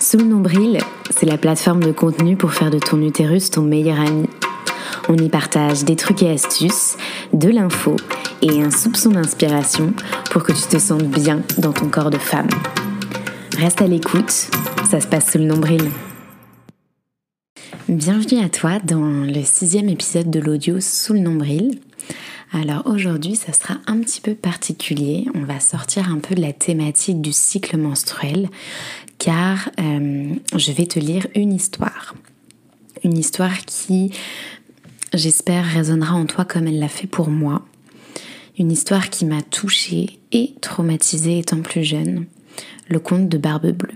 Sous le nombril, c'est la plateforme de contenu pour faire de ton utérus ton meilleur ami. On y partage des trucs et astuces, de l'info et un soupçon d'inspiration pour que tu te sentes bien dans ton corps de femme. Reste à l'écoute, ça se passe sous le nombril. Bienvenue à toi dans le sixième épisode de l'audio Sous le nombril. Alors aujourd'hui, ça sera un petit peu particulier. On va sortir un peu de la thématique du cycle menstruel car euh, je vais te lire une histoire. Une histoire qui, j'espère, résonnera en toi comme elle l'a fait pour moi. Une histoire qui m'a touchée et traumatisée étant plus jeune. Le conte de Barbe Bleue.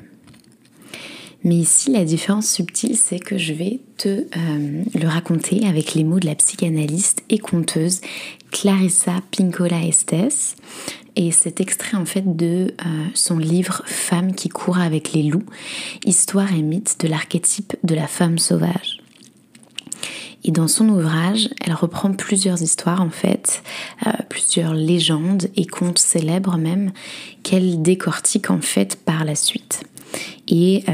Mais ici, la différence subtile, c'est que je vais te euh, le raconter avec les mots de la psychanalyste et conteuse Clarissa Pinkola Estes. Et cet extrait en fait de euh, son livre Femme qui court avec les loups, histoire et mythe de l'archétype de la femme sauvage. Et dans son ouvrage, elle reprend plusieurs histoires en fait, euh, plusieurs légendes et contes célèbres même, qu'elle décortique en fait par la suite. Et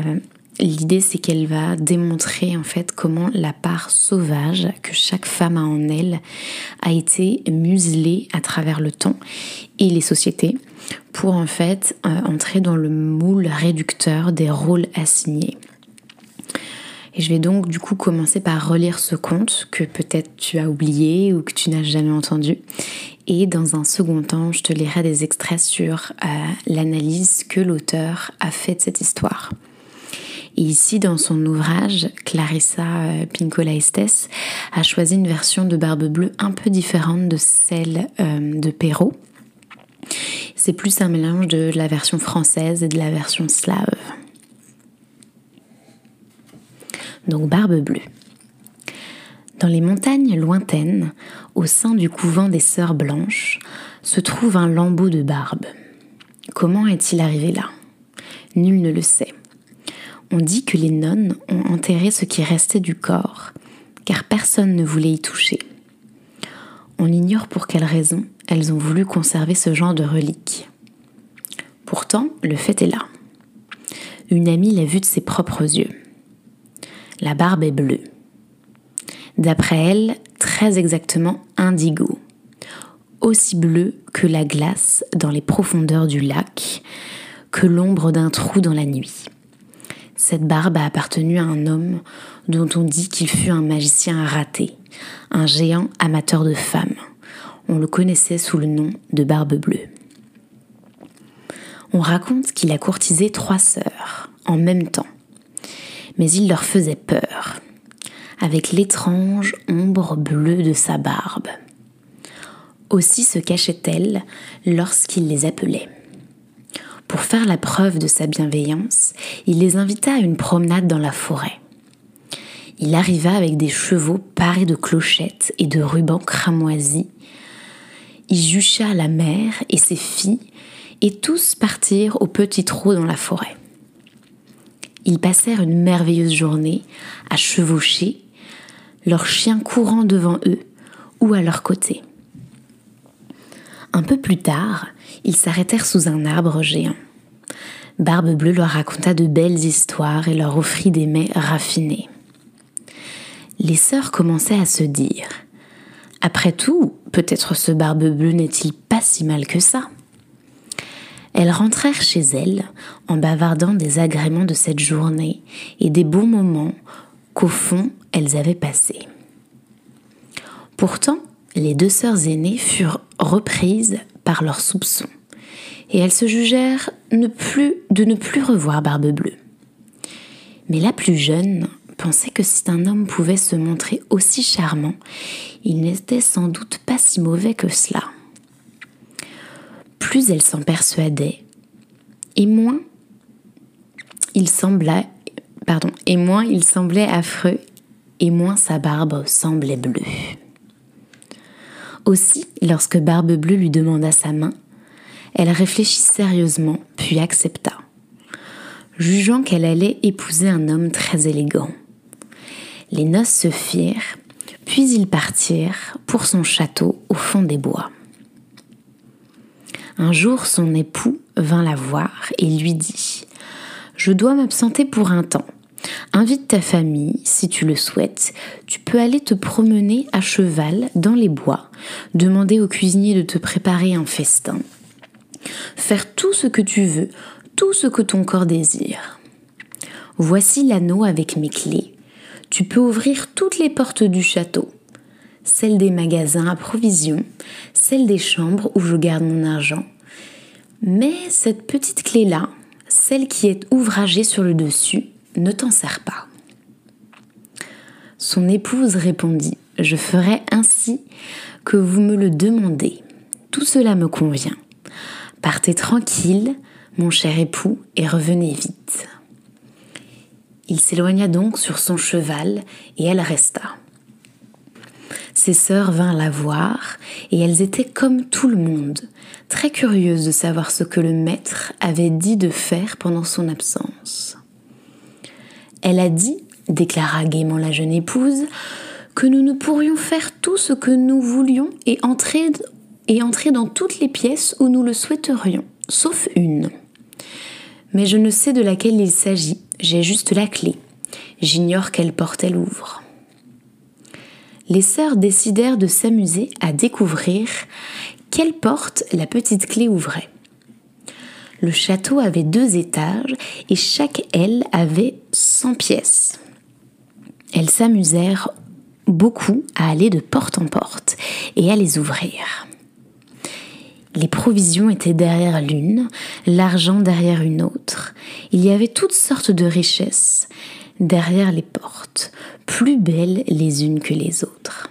L'idée, c'est qu'elle va démontrer en fait comment la part sauvage que chaque femme a en elle a été muselée à travers le temps et les sociétés pour en fait euh, entrer dans le moule réducteur des rôles assignés. Et je vais donc du coup commencer par relire ce conte que peut-être tu as oublié ou que tu n'as jamais entendu. Et dans un second temps, je te lirai des extraits sur euh, l'analyse que l'auteur a fait de cette histoire. Ici, dans son ouvrage, Clarissa euh, Pinkola Estes a choisi une version de Barbe Bleue un peu différente de celle euh, de Perrault. C'est plus un mélange de la version française et de la version slave. Donc Barbe Bleue. Dans les montagnes lointaines, au sein du couvent des Sœurs Blanches, se trouve un lambeau de barbe. Comment est-il arrivé là? Nul ne le sait. On dit que les nonnes ont enterré ce qui restait du corps, car personne ne voulait y toucher. On ignore pour quelle raison elles ont voulu conserver ce genre de relique. Pourtant, le fait est là. Une amie l'a vu de ses propres yeux. La barbe est bleue. D'après elle, très exactement indigo, aussi bleu que la glace dans les profondeurs du lac, que l'ombre d'un trou dans la nuit. Cette barbe a appartenu à un homme dont on dit qu'il fut un magicien raté, un géant amateur de femmes. On le connaissait sous le nom de Barbe Bleue. On raconte qu'il a courtisé trois sœurs en même temps, mais il leur faisait peur, avec l'étrange ombre bleue de sa barbe. Aussi se cachait-elle lorsqu'il les appelait. Pour faire la preuve de sa bienveillance, il les invita à une promenade dans la forêt. Il arriva avec des chevaux parés de clochettes et de rubans cramoisis. Il jucha la mère et ses filles, et tous partirent au petit trot dans la forêt. Ils passèrent une merveilleuse journée à chevaucher, leurs chiens courant devant eux ou à leur côté. Un peu plus tard, ils s'arrêtèrent sous un arbre géant. Barbe Bleue leur raconta de belles histoires et leur offrit des mets raffinés. Les sœurs commençaient à se dire Après tout, peut-être ce Barbe Bleue n'est-il pas si mal que ça? Elles rentrèrent chez elles en bavardant des agréments de cette journée et des bons moments qu'au fond elles avaient passés. Pourtant, les deux sœurs aînées furent reprises par leurs soupçons, et elles se jugèrent de ne plus revoir Barbe Bleue. Mais la plus jeune pensait que si un homme pouvait se montrer aussi charmant, il n'était sans doute pas si mauvais que cela. Plus elle s'en persuadait, et moins il pardon, et moins il semblait affreux, et moins sa barbe semblait bleue. Aussi, lorsque Barbe Bleue lui demanda sa main, elle réfléchit sérieusement, puis accepta, jugeant qu'elle allait épouser un homme très élégant. Les noces se firent, puis ils partirent pour son château au fond des bois. Un jour, son époux vint la voir et lui dit Je dois m'absenter pour un temps. Invite ta famille, si tu le souhaites. Tu peux aller te promener à cheval dans les bois, demander au cuisinier de te préparer un festin, faire tout ce que tu veux, tout ce que ton corps désire. Voici l'anneau avec mes clés. Tu peux ouvrir toutes les portes du château, celles des magasins à provisions, celles des chambres où je garde mon argent. Mais cette petite clé-là, celle qui est ouvragée sur le dessus, ne t'en sert pas. Son épouse répondit, Je ferai ainsi que vous me le demandez. Tout cela me convient. Partez tranquille, mon cher époux, et revenez vite. Il s'éloigna donc sur son cheval, et elle resta. Ses sœurs vinrent la voir, et elles étaient comme tout le monde, très curieuses de savoir ce que le maître avait dit de faire pendant son absence. Elle a dit, déclara gaiement la jeune épouse, que nous ne pourrions faire tout ce que nous voulions et entrer, et entrer dans toutes les pièces où nous le souhaiterions, sauf une. Mais je ne sais de laquelle il s'agit, j'ai juste la clé. J'ignore quelle porte elle ouvre. Les sœurs décidèrent de s'amuser à découvrir quelle porte la petite clé ouvrait. Le château avait deux étages et chaque aile avait 100 pièces. Elles s'amusèrent beaucoup à aller de porte en porte et à les ouvrir. Les provisions étaient derrière l'une, l'argent derrière une autre. Il y avait toutes sortes de richesses derrière les portes, plus belles les unes que les autres.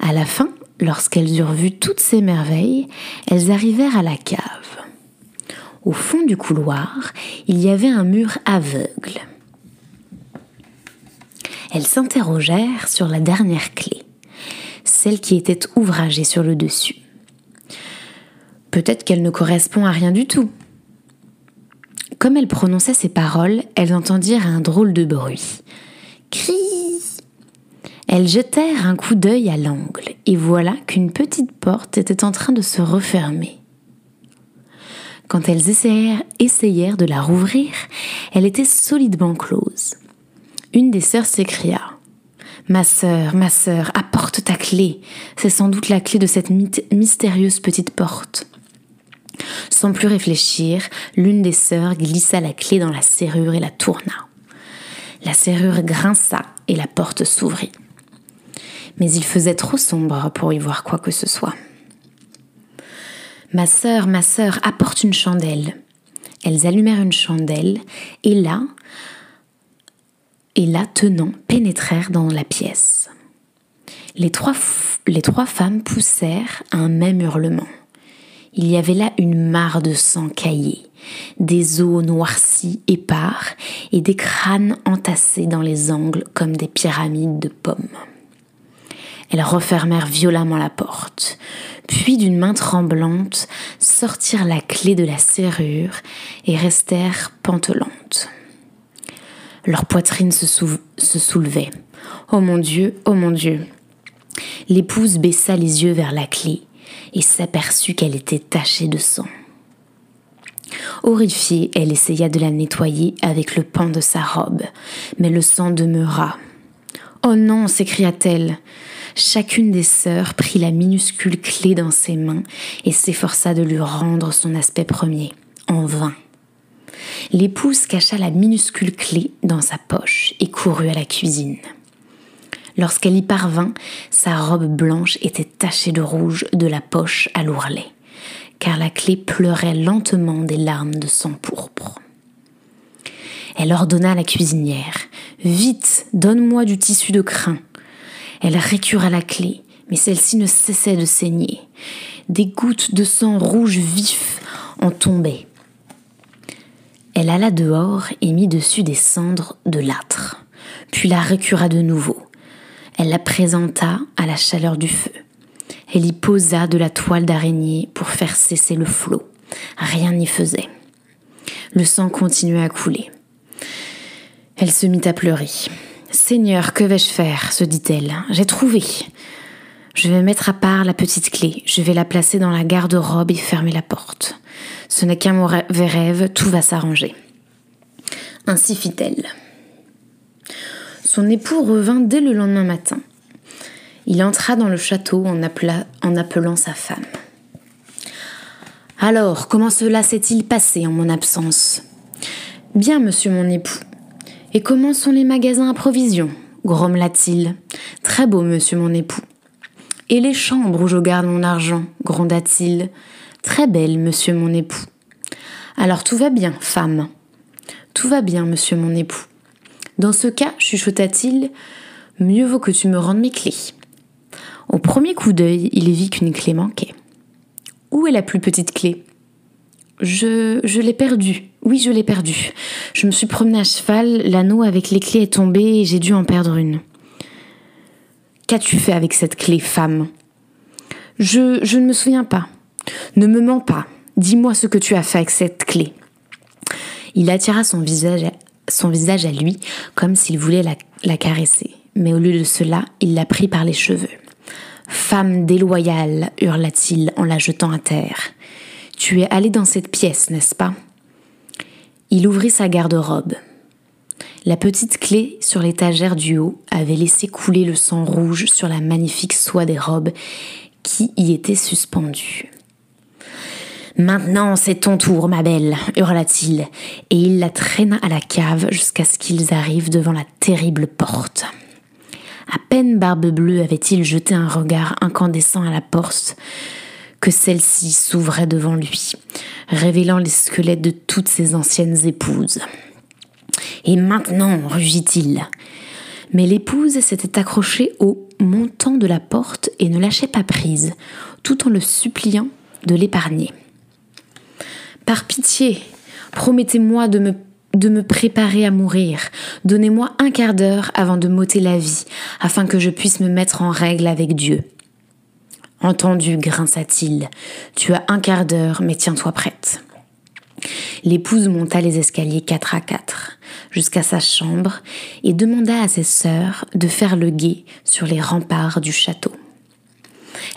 À la fin, lorsqu'elles eurent vu toutes ces merveilles, elles arrivèrent à la cave. Au fond du couloir, il y avait un mur aveugle. Elles s'interrogèrent sur la dernière clé, celle qui était ouvragée sur le dessus. Peut-être qu'elle ne correspond à rien du tout. Comme elles prononçaient ces paroles, elles entendirent un drôle de bruit. Cri Elles jetèrent un coup d'œil à l'angle, et voilà qu'une petite porte était en train de se refermer. Quand elles essayèrent, essayèrent de la rouvrir, elle était solidement close. Une des sœurs s'écria Ma sœur, ma sœur, apporte ta clé. C'est sans doute la clé de cette mystérieuse petite porte. Sans plus réfléchir, l'une des sœurs glissa la clé dans la serrure et la tourna. La serrure grinça et la porte s'ouvrit. Mais il faisait trop sombre pour y voir quoi que ce soit. Ma sœur, ma sœur, apporte une chandelle. Elles allumèrent une chandelle et là, et là, tenant, pénétrèrent dans la pièce. Les trois, les trois femmes poussèrent un même hurlement. Il y avait là une mare de sang caillé, des os noircis épars et des crânes entassés dans les angles comme des pyramides de pommes. Elles refermèrent violemment la porte, puis d'une main tremblante sortirent la clé de la serrure et restèrent pantelantes. Leur poitrine se, soulevait. Oh mon Dieu, oh mon Dieu. L'épouse baissa les yeux vers la clé et s'aperçut qu'elle était tachée de sang. Horrifiée, elle essaya de la nettoyer avec le pan de sa robe, mais le sang demeura. Oh non, s'écria-t-elle. Chacune des sœurs prit la minuscule clé dans ses mains et s'efforça de lui rendre son aspect premier, en vain. L'épouse cacha la minuscule clé dans sa poche et courut à la cuisine. Lorsqu'elle y parvint, sa robe blanche était tachée de rouge de la poche à l'ourlet, car la clé pleurait lentement des larmes de sang pourpre. Elle ordonna à la cuisinière Vite, donne-moi du tissu de crin. Elle récura la clé, mais celle-ci ne cessait de saigner. Des gouttes de sang rouge vif en tombaient. Elle alla dehors et mit dessus des cendres de l'âtre, puis la récura de nouveau. Elle la présenta à la chaleur du feu. Elle y posa de la toile d'araignée pour faire cesser le flot. Rien n'y faisait. Le sang continuait à couler. Elle se mit à pleurer. Seigneur, que vais-je faire se dit-elle. J'ai trouvé. Je vais mettre à part la petite clé. Je vais la placer dans la garde-robe et fermer la porte. Ce n'est qu'un mauvais rêve, tout va s'arranger. Ainsi fit-elle. Son époux revint dès le lendemain matin. Il entra dans le château en, appelant sa femme. Alors, comment cela s'est-il passé en mon absence? Bien, monsieur mon époux. Et comment sont les magasins à provisions grommela-t-il. Très beau, monsieur mon époux. Et les chambres où je garde mon argent gronda-t-il. Très belle, monsieur mon époux. Alors tout va bien, femme. Tout va bien, monsieur mon époux. Dans ce cas, chuchota-t-il, mieux vaut que tu me rendes mes clés. Au premier coup d'œil, il vit qu'une clé manquait. Où est la plus petite clé? Je, je l'ai perdue. Oui, je l'ai perdue. Je me suis promenée à cheval, l'anneau avec les clés est tombé et j'ai dû en perdre une. Qu'as-tu fait avec cette clé, femme? Je, ne me souviens pas. Ne me mens pas. Dis-moi ce que tu as fait avec cette clé. Il attira son visage, à lui comme s'il voulait la, la caresser. Mais au lieu de cela, il la prit par les cheveux. Femme déloyale, hurla-t-il en la jetant à terre. Tu es allée dans cette pièce, n'est-ce pas? Il ouvrit sa garde-robe. La petite clé sur l'étagère du haut avait laissé couler le sang rouge sur la magnifique soie des robes qui y était suspendue. Maintenant, c'est ton tour, ma belle, hurla-t-il, et il la traîna à la cave jusqu'à ce qu'ils arrivent devant la terrible porte. À peine Barbe Bleue avait-il jeté un regard incandescent à la porte que celle-ci s'ouvrait devant lui, révélant les squelettes de toutes ses anciennes épouses. Et maintenant, rugit-il. Mais l'épouse s'était accrochée au montant de la porte et ne lâchait pas prise, tout en le suppliant de l'épargner. Par pitié, promettez-moi de me de me préparer à mourir. Donnez-moi un quart d'heure avant de m'ôter la vie, afin que je puisse me mettre en règle avec Dieu. Entendu, grinça-t-il. Tu as un quart d'heure, mais tiens-toi prête. L'épouse monta les escaliers quatre à quatre jusqu'à sa chambre et demanda à ses sœurs de faire le guet sur les remparts du château.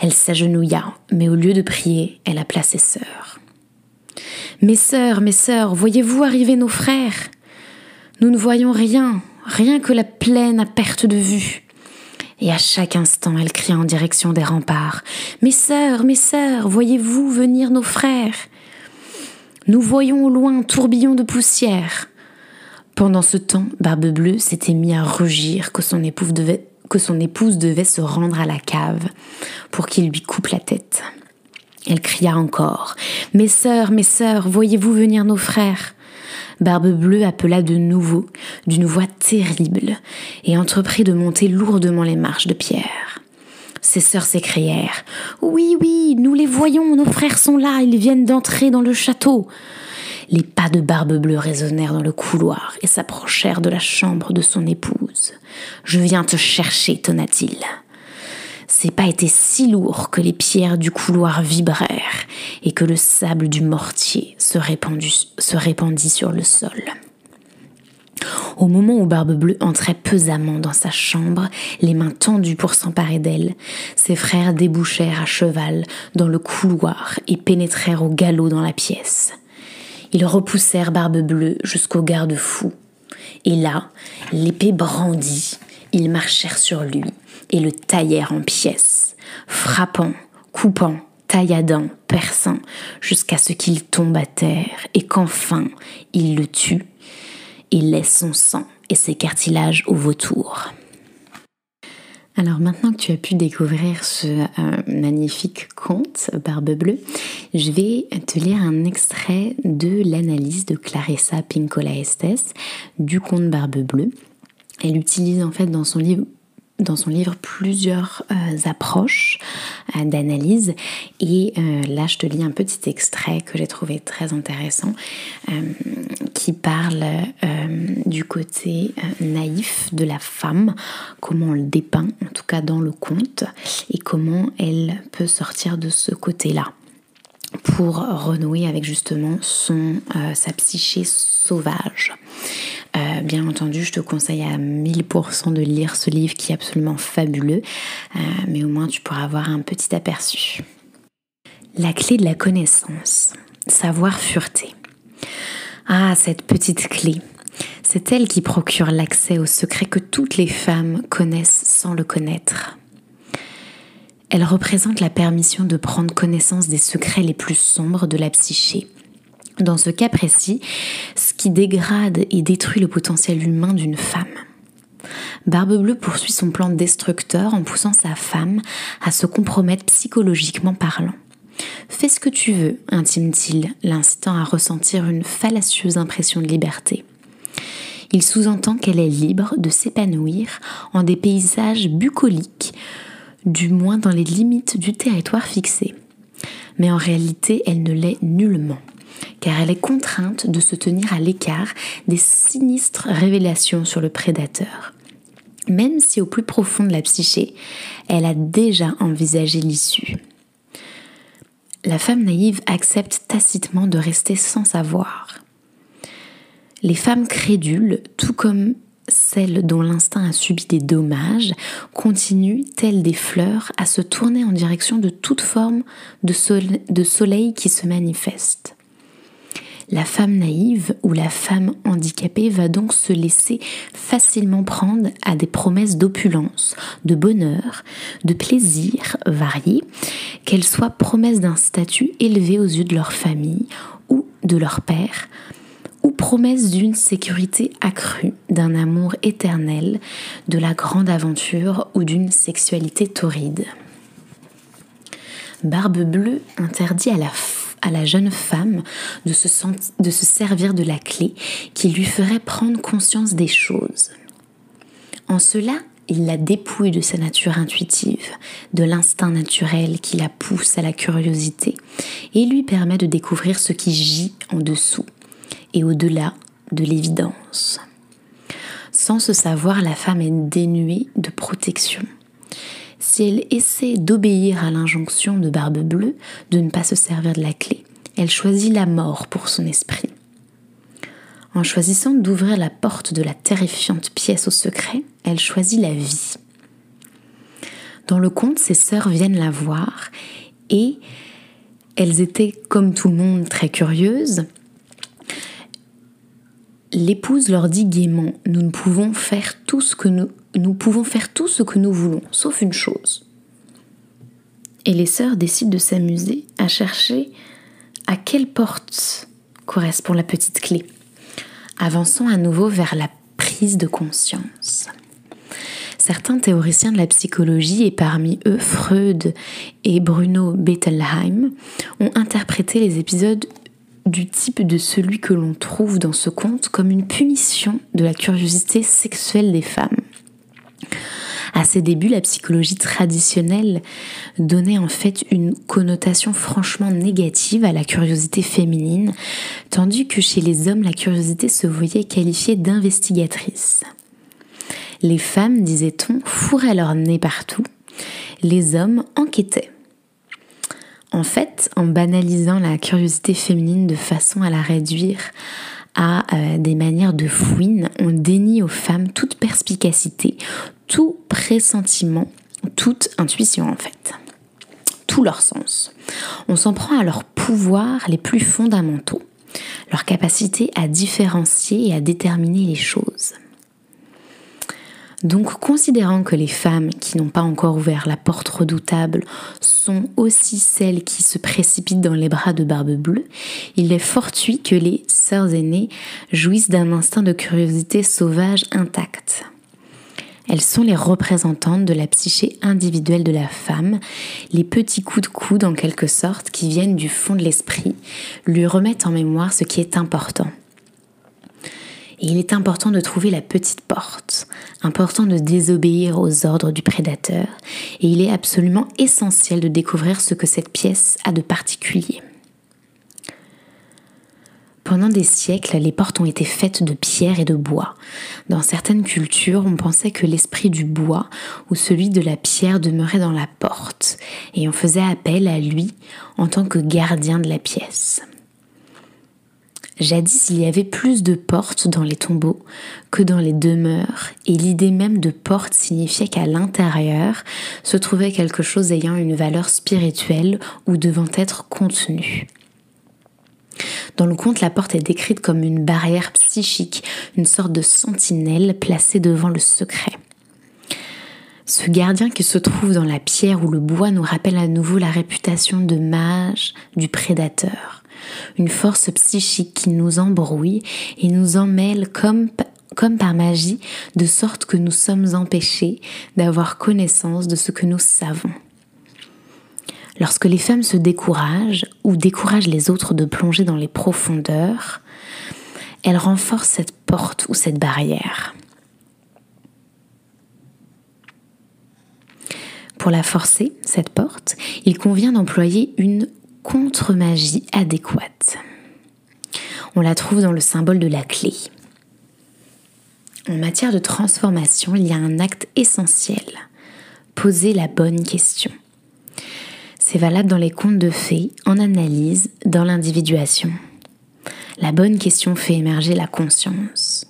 Elle s'agenouilla, mais au lieu de prier, elle appela ses sœurs. Mes sœurs, mes sœurs, voyez-vous arriver nos frères? Nous ne voyons rien, rien que la plaine à perte de vue. Et à chaque instant, elle cria en direction des remparts. Mes sœurs, mes sœurs, voyez-vous venir nos frères? Nous voyons au loin un tourbillon de poussière. Pendant ce temps, Barbe Bleue s'était mis à rugir que son épouse devait, que son épouse devait se rendre à la cave pour qu'il lui coupe la tête. Elle cria encore. Mes sœurs, mes sœurs, voyez-vous venir nos frères? Barbe Bleue appela de nouveau, d'une voix terrible, et entreprit de monter lourdement les marches de pierre. Ses sœurs s'écrièrent. Oui, oui, nous les voyons, nos frères sont là, ils viennent d'entrer dans le château. Les pas de Barbe Bleue résonnèrent dans le couloir et s'approchèrent de la chambre de son épouse. Je viens te chercher, tonna-t-il. Ses pas étaient si lourds que les pierres du couloir vibrèrent et que le sable du mortier se, répandit sur le sol. Au moment où Barbe Bleue entrait pesamment dans sa chambre, les mains tendues pour s'emparer d'elle, ses frères débouchèrent à cheval dans le couloir et pénétrèrent au galop dans la pièce. Ils repoussèrent Barbe Bleue jusqu'au garde-fou. Et là, l'épée brandie, ils marchèrent sur lui et le taillèrent en pièces, frappant, coupant, tailladant, perçant, jusqu'à ce qu'il tombe à terre et qu'enfin il le tue et laisse son sang et ses cartilages au vautour. Alors maintenant que tu as pu découvrir ce euh, magnifique conte Barbe Bleue, je vais te lire un extrait de l'analyse de Clarissa Pincola Estes du conte Barbe Bleue. Elle utilise en fait dans son livre plusieurs euh, approches euh, d'analyse. Et euh, là je te lis un petit extrait que j'ai trouvé très intéressant qui parle du côté naïf de la femme, comment on le dépeint en tout cas dans le conte et comment elle peut sortir de ce côté-là pour renouer avec justement son, sa psyché sauvage. Euh, bien entendu, je te conseille à 1000% de lire ce livre qui est absolument fabuleux, euh, mais au moins tu pourras avoir un petit aperçu. La clé de la connaissance, savoir fureter. Ah, cette petite clé. C'est elle qui procure l'accès au secret que toutes les femmes connaissent sans le connaître. Elle représente la permission de prendre connaissance des secrets les plus sombres de la psyché. Dans ce cas précis, ce qui dégrade et détruit le potentiel humain d'une femme. Barbe Bleue poursuit son plan destructeur en poussant sa femme à se compromettre psychologiquement parlant. Fais ce que tu veux, intime-t-il, l'incitant à ressentir une fallacieuse impression de liberté. Il sous-entend qu'elle est libre de s'épanouir en des paysages bucoliques, du moins dans les limites du territoire fixé. Mais en réalité, elle ne l'est nullement, car elle est contrainte de se tenir à l'écart des sinistres révélations sur le prédateur. Même si au plus profond de la psyché, elle a déjà envisagé l'issue la femme naïve accepte tacitement de rester sans savoir. Les femmes crédules, tout comme celles dont l'instinct a subi des dommages, continuent, telles des fleurs, à se tourner en direction de toute forme de, soleil qui se manifeste. La femme naïve ou la femme handicapée va donc se laisser facilement prendre à des promesses d'opulence, de bonheur, de plaisir variés, qu'elles soient promesses d'un statut élevé aux yeux de leur famille ou de leur père, ou promesses d'une sécurité accrue, d'un amour éternel, de la grande aventure ou d'une sexualité torride. Barbe bleue interdit à la à la jeune femme de se, de se servir de la clé qui lui ferait prendre conscience des choses. En cela, il la dépouille de sa nature intuitive, de l'instinct naturel qui la pousse à la curiosité et lui permet de découvrir ce qui gît en dessous et au-delà de l'évidence. Sans ce savoir, la femme est dénuée de protection si elle essaie d'obéir à l'injonction de Barbe Bleue de ne pas se servir de la clé, elle choisit la mort pour son esprit. En choisissant d'ouvrir la porte de la terrifiante pièce au secret, elle choisit la vie. Dans le conte, ses sœurs viennent la voir et elles étaient, comme tout le monde, très curieuses. L'épouse leur dit gaiement Nous ne pouvons faire tout ce que nous pouvons faire tout ce que nous voulons, sauf une chose. Et les sœurs décident de s'amuser à chercher à quelle porte correspond la petite clé, avançant à nouveau vers la prise de conscience. Certains théoriciens de la psychologie, et parmi eux Freud et Bruno Bettelheim, ont interprété les épisodes du type de celui que l'on trouve dans ce conte comme une punition de la curiosité sexuelle des femmes. À ses débuts, la psychologie traditionnelle donnait en fait une connotation franchement négative à la curiosité féminine, tandis que chez les hommes, la curiosité se voyait qualifiée d'investigatrice. Les femmes, disait-on, fourraient leur nez partout, les hommes enquêtaient. En fait, en banalisant la curiosité féminine de façon à la réduire à euh, des manières de fouine, on dénie aux femmes toute perspicacité, tout pressentiment, toute intuition en fait, tout leur sens. On s'en prend à leurs pouvoirs les plus fondamentaux, leur capacité à différencier et à déterminer les choses. Donc, considérant que les femmes qui n'ont pas encore ouvert la porte redoutable sont aussi celles qui se précipitent dans les bras de Barbe Bleue, il est fortuit que les sœurs aînées jouissent d'un instinct de curiosité sauvage intact. Elles sont les représentantes de la psyché individuelle de la femme, les petits coups de coude en quelque sorte qui viennent du fond de l'esprit, lui remettent en mémoire ce qui est important. Il est important de trouver la petite porte, important de désobéir aux ordres du prédateur, et il est absolument essentiel de découvrir ce que cette pièce a de particulier. Pendant des siècles, les portes ont été faites de pierre et de bois. Dans certaines cultures, on pensait que l'esprit du bois ou celui de la pierre demeurait dans la porte, et on faisait appel à lui en tant que gardien de la pièce. Jadis, il y avait plus de portes dans les tombeaux que dans les demeures, et l'idée même de porte signifiait qu'à l'intérieur se trouvait quelque chose ayant une valeur spirituelle ou devant être contenu. Dans le conte, la porte est décrite comme une barrière psychique, une sorte de sentinelle placée devant le secret. Ce gardien qui se trouve dans la pierre ou le bois nous rappelle à nouveau la réputation de mage du prédateur. Une force psychique qui nous embrouille et nous emmêle comme, comme par magie, de sorte que nous sommes empêchés d'avoir connaissance de ce que nous savons. Lorsque les femmes se découragent ou découragent les autres de plonger dans les profondeurs, elles renforcent cette porte ou cette barrière. Pour la forcer, cette porte, il convient d'employer une contre-magie adéquate. On la trouve dans le symbole de la clé. En matière de transformation, il y a un acte essentiel. Poser la bonne question. C'est valable dans les contes de fées, en analyse, dans l'individuation. La bonne question fait émerger la conscience.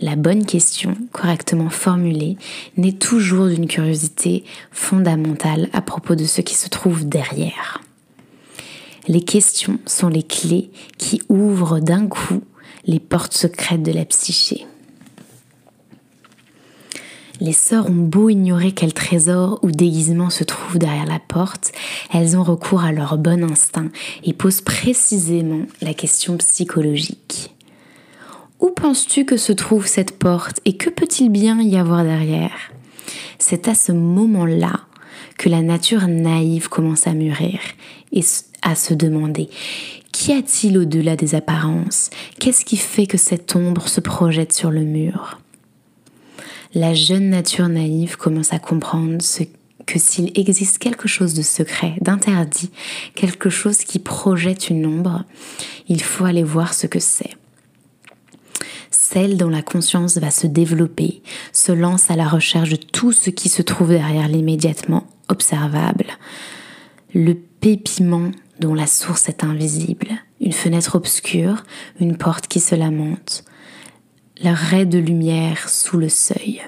La bonne question, correctement formulée, naît toujours d'une curiosité fondamentale à propos de ce qui se trouve derrière. Les questions sont les clés qui ouvrent d'un coup les portes secrètes de la psyché. Les sœurs ont beau ignorer quel trésor ou déguisement se trouve derrière la porte, elles ont recours à leur bon instinct et posent précisément la question psychologique. Où penses-tu que se trouve cette porte et que peut-il bien y avoir derrière? C'est à ce moment-là que la nature naïve commence à mûrir et à se demander Qu'y a-t-il au-delà des apparences? Qu'est-ce qui fait que cette ombre se projette sur le mur? La jeune nature naïve commence à comprendre que s'il existe quelque chose de secret, d'interdit, quelque chose qui projette une ombre, il faut aller voir ce que c'est. Celle dont la conscience va se développer se lance à la recherche de tout ce qui se trouve derrière l'immédiatement observable. Le pépiment dont la source est invisible, une fenêtre obscure, une porte qui se lamente, la raie de lumière sous le seuil.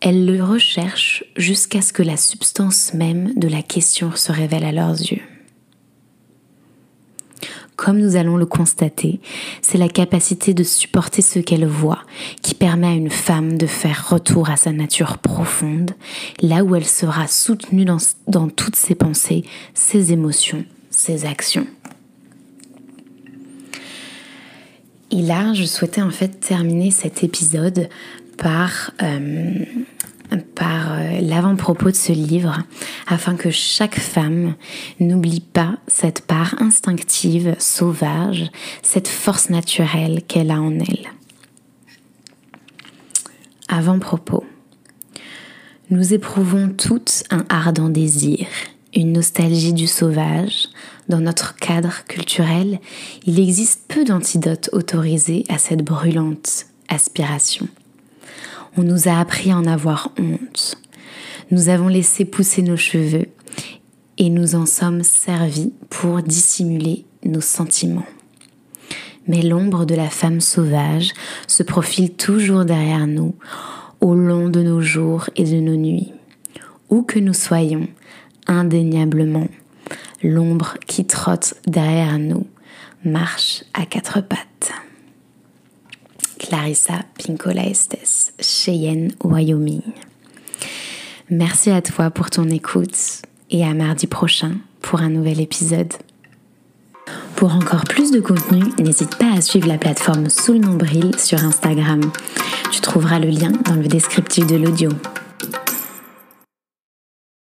Elles le recherchent jusqu'à ce que la substance même de la question se révèle à leurs yeux. Comme nous allons le constater, c'est la capacité de supporter ce qu'elle voit qui permet à une femme de faire retour à sa nature profonde, là où elle sera soutenue dans, toutes ses pensées, ses émotions, ses actions. Et là, je souhaitais en fait terminer cet épisode par, euh, par euh, l'avant-propos de ce livre, afin que chaque femme n'oublie pas cette part instinctive, sauvage, cette force naturelle qu'elle a en elle. Avant-propos. Nous éprouvons toutes un ardent désir, une nostalgie du sauvage, dans notre cadre culturel, il existe peu d'antidotes autorisés à cette brûlante aspiration. On nous a appris à en avoir honte. Nous avons laissé pousser nos cheveux et nous en sommes servis pour dissimuler nos sentiments. Mais l'ombre de la femme sauvage se profile toujours derrière nous au long de nos jours et de nos nuits. Où que nous soyons, indéniablement, l'ombre qui trotte derrière nous marche à quatre pattes. Clarissa Pinkola Estes, Cheyenne, Wyoming. Merci à toi pour ton écoute et à mardi prochain pour un nouvel épisode. Pour encore plus de contenu, n'hésite pas à suivre la plateforme Sous le nombril sur Instagram. Tu trouveras le lien dans le descriptif de l'audio.